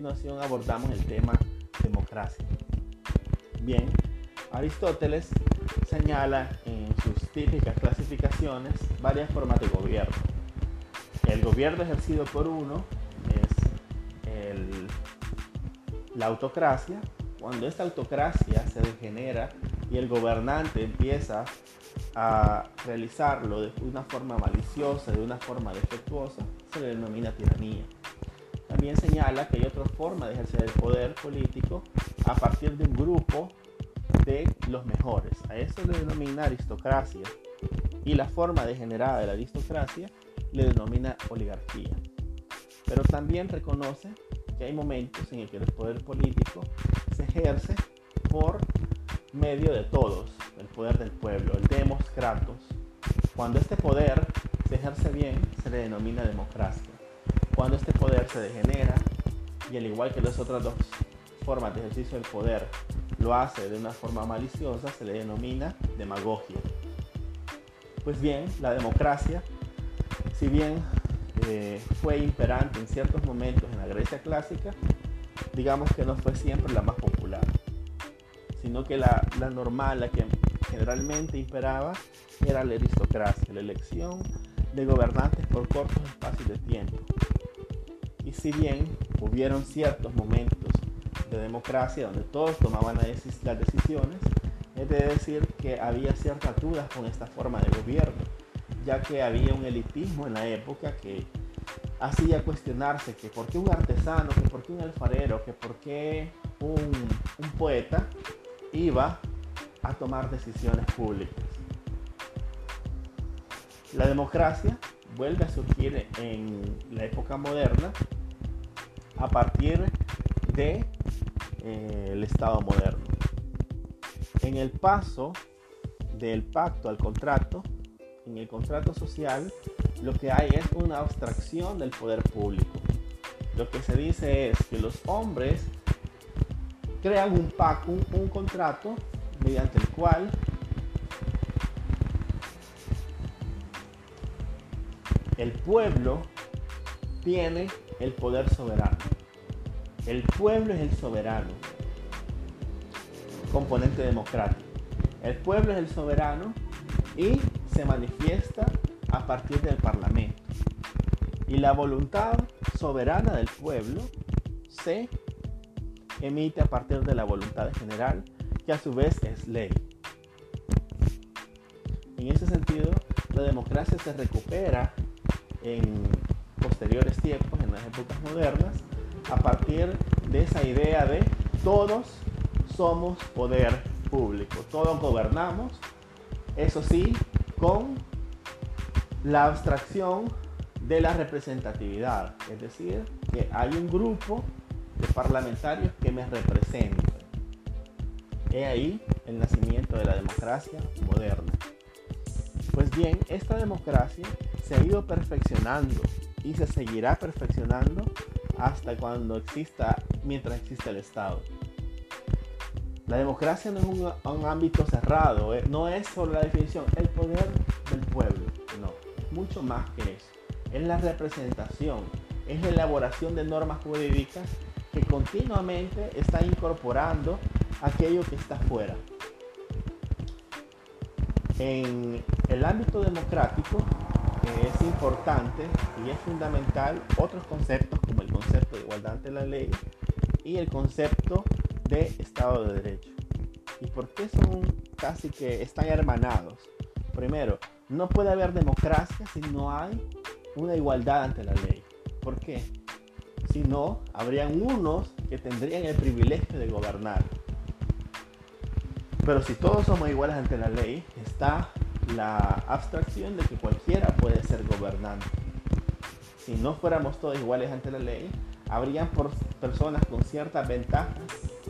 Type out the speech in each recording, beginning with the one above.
continuación abordamos el tema democracia. Bien, Aristóteles señala en sus típicas clasificaciones varias formas de gobierno. El gobierno ejercido por uno es la autocracia. Cuando esta autocracia se degenera y el gobernante empieza a realizarlo de una forma maliciosa, de una forma defectuosa, se le denomina tiranía. También señala que hay otra forma de ejercer el poder político a partir de un grupo de los mejores. A eso le denomina aristocracia. Y la forma degenerada de la aristocracia le denomina oligarquía. Pero también reconoce que hay momentos en el que el poder político se ejerce por medio de todos, el poder del pueblo, el demos kratos. Cuando este poder se ejerce bien, se le denomina democracia. Cuando este poder se degenera, y al igual que las otras dos formas de ejercicio del poder, lo hace de una forma maliciosa, se le denomina demagogia. Pues bien, la democracia, si bien eh, fue imperante en ciertos momentos en la Grecia clásica, digamos que no fue siempre la más popular sino que la, normal, la que generalmente imperaba, era la aristocracia, la elección de gobernantes por cortos espacios de tiempo. Y si bien hubieron ciertos momentos de democracia donde todos tomaban las decisiones, es de decir que había ciertas dudas con esta forma de gobierno, ya que había un elitismo en la época que hacía cuestionarse que por qué un artesano, que por qué un alfarero, que por qué un, un poeta iba a tomar decisiones públicas. La democracia vuelve a surgir en la época moderna a partir de, Estado moderno. En el paso del pacto al contrato, en el contrato social, lo que hay es una abstracción del poder público. Lo que se dice es que los hombres crean un pacto, un, contrato mediante el cual el pueblo tiene el poder soberano. El pueblo es el soberano, componente democrático. El pueblo es el soberano y se manifiesta a partir del parlamento. Y la voluntad soberana del pueblo se emite a partir de la voluntad general, que a su vez es ley. En ese sentido, la democracia se recupera en posteriores tiempos, en las épocas modernas, a partir de esa idea de todos somos poder público, todos gobernamos, eso sí, con la abstracción de la representatividad, es decir, que hay un grupo de parlamentarios que me representen. He ahí el nacimiento de la democracia moderna. Pues bien, esta democracia se ha ido perfeccionando y se seguirá perfeccionando hasta cuando exista, mientras exista el Estado. La democracia no es un, ámbito cerrado, eh, no es solo la definición, el poder del pueblo, no, mucho más que eso. Es la representación, es la elaboración de normas jurídicas que continuamente está incorporando aquello que está fuera. En el ámbito democrático eh, es importante y es fundamental otros conceptos concepto de igualdad ante la ley y el concepto de Estado de Derecho. ¿Y por qué son casi que están hermanados? Primero, no puede haber democracia si no hay una igualdad ante la ley. ¿Por qué? Si no, habrían unos que tendrían el privilegio de gobernar. Pero si todos somos iguales ante la ley, está la abstracción de que cualquiera puede ser gobernante. Si no fuéramos todos iguales ante la ley, habrían personas con ciertas ventajas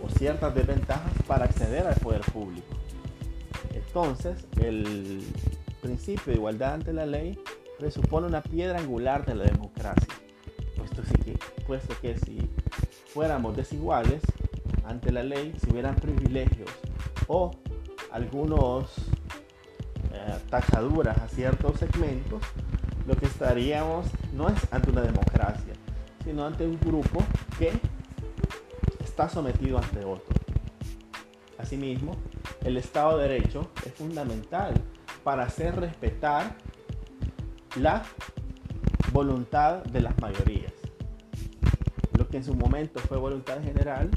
o ciertas desventajas para acceder al poder público. Entonces, el principio de igualdad ante la ley presupone una piedra angular de la democracia puesto que si fuéramos desiguales ante la ley, si hubieran privilegios o algunos eh, tachaduras a ciertos segmentos, lo que estaríamos no es ante una democracia, sino ante un grupo que está sometido ante otro. Asimismo, el Estado de Derecho es fundamental para hacer respetar la voluntad de las mayorías. Lo que en su momento fue voluntad general,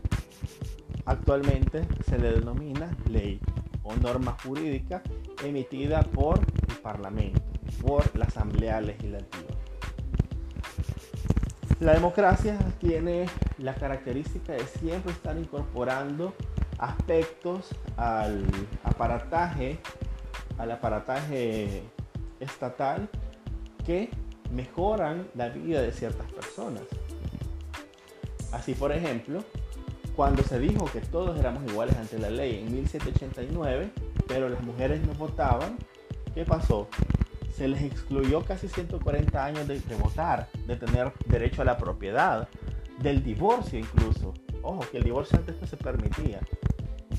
actualmente se le denomina ley o norma jurídica emitida por el Parlamento, por la Asamblea Legislativa. La democracia tiene la característica de siempre estar incorporando aspectos al aparataje, al aparataje estatal que mejoran la vida de ciertas personas. Así, por ejemplo, cuando se dijo que todos éramos iguales ante la ley en 1789, pero las mujeres no votaban, ¿qué pasó? Se les excluyó casi 140 años de, votar, de tener derecho a la propiedad, del divorcio incluso. Ojo, que el divorcio antes no se permitía.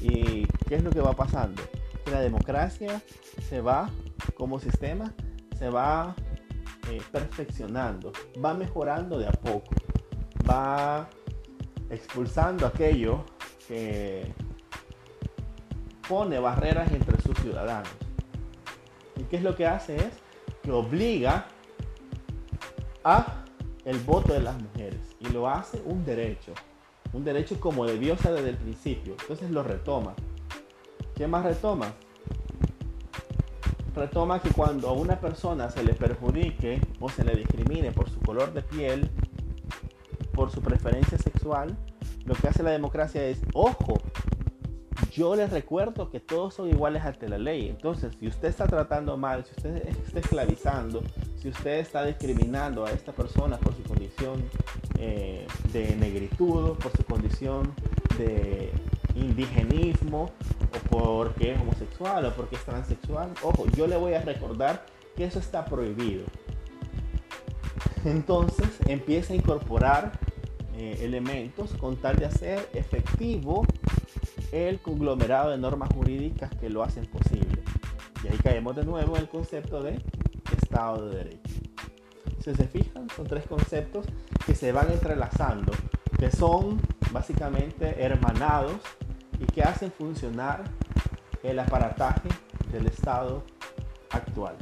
¿Y qué es lo que va pasando? Que la democracia se va como sistema, se va eh, perfeccionando, va mejorando de a poco, va expulsando aquello que pone barreras entre sus ciudadanos. ¿Y qué es lo que hace? Es que obliga a el voto de las mujeres y lo hace un derecho, un derecho como debió ser desde el principio. Entonces lo retoma. ¿Qué más retoma? Retoma que cuando a una persona se le perjudique o se le discrimine por su color de piel, por su preferencia sexual, lo que hace la democracia es, ojo, yo les recuerdo que todos son iguales ante la ley. Entonces, si usted está tratando mal, si usted está esclavizando, si usted está discriminando a esta persona por su condición eh, de negritud, por su condición de indigenismo, o porque es homosexual, o porque es transexual, ojo, yo le voy a recordar que eso está prohibido. Entonces empieza a incorporar eh, elementos con tal de hacer efectivo el conglomerado de normas jurídicas que lo hacen posible. Y ahí caemos de nuevo en el concepto de Estado de Derecho. Si se fijan, son tres conceptos que se van entrelazando, que son básicamente hermanados y que hacen funcionar el aparataje del Estado actual.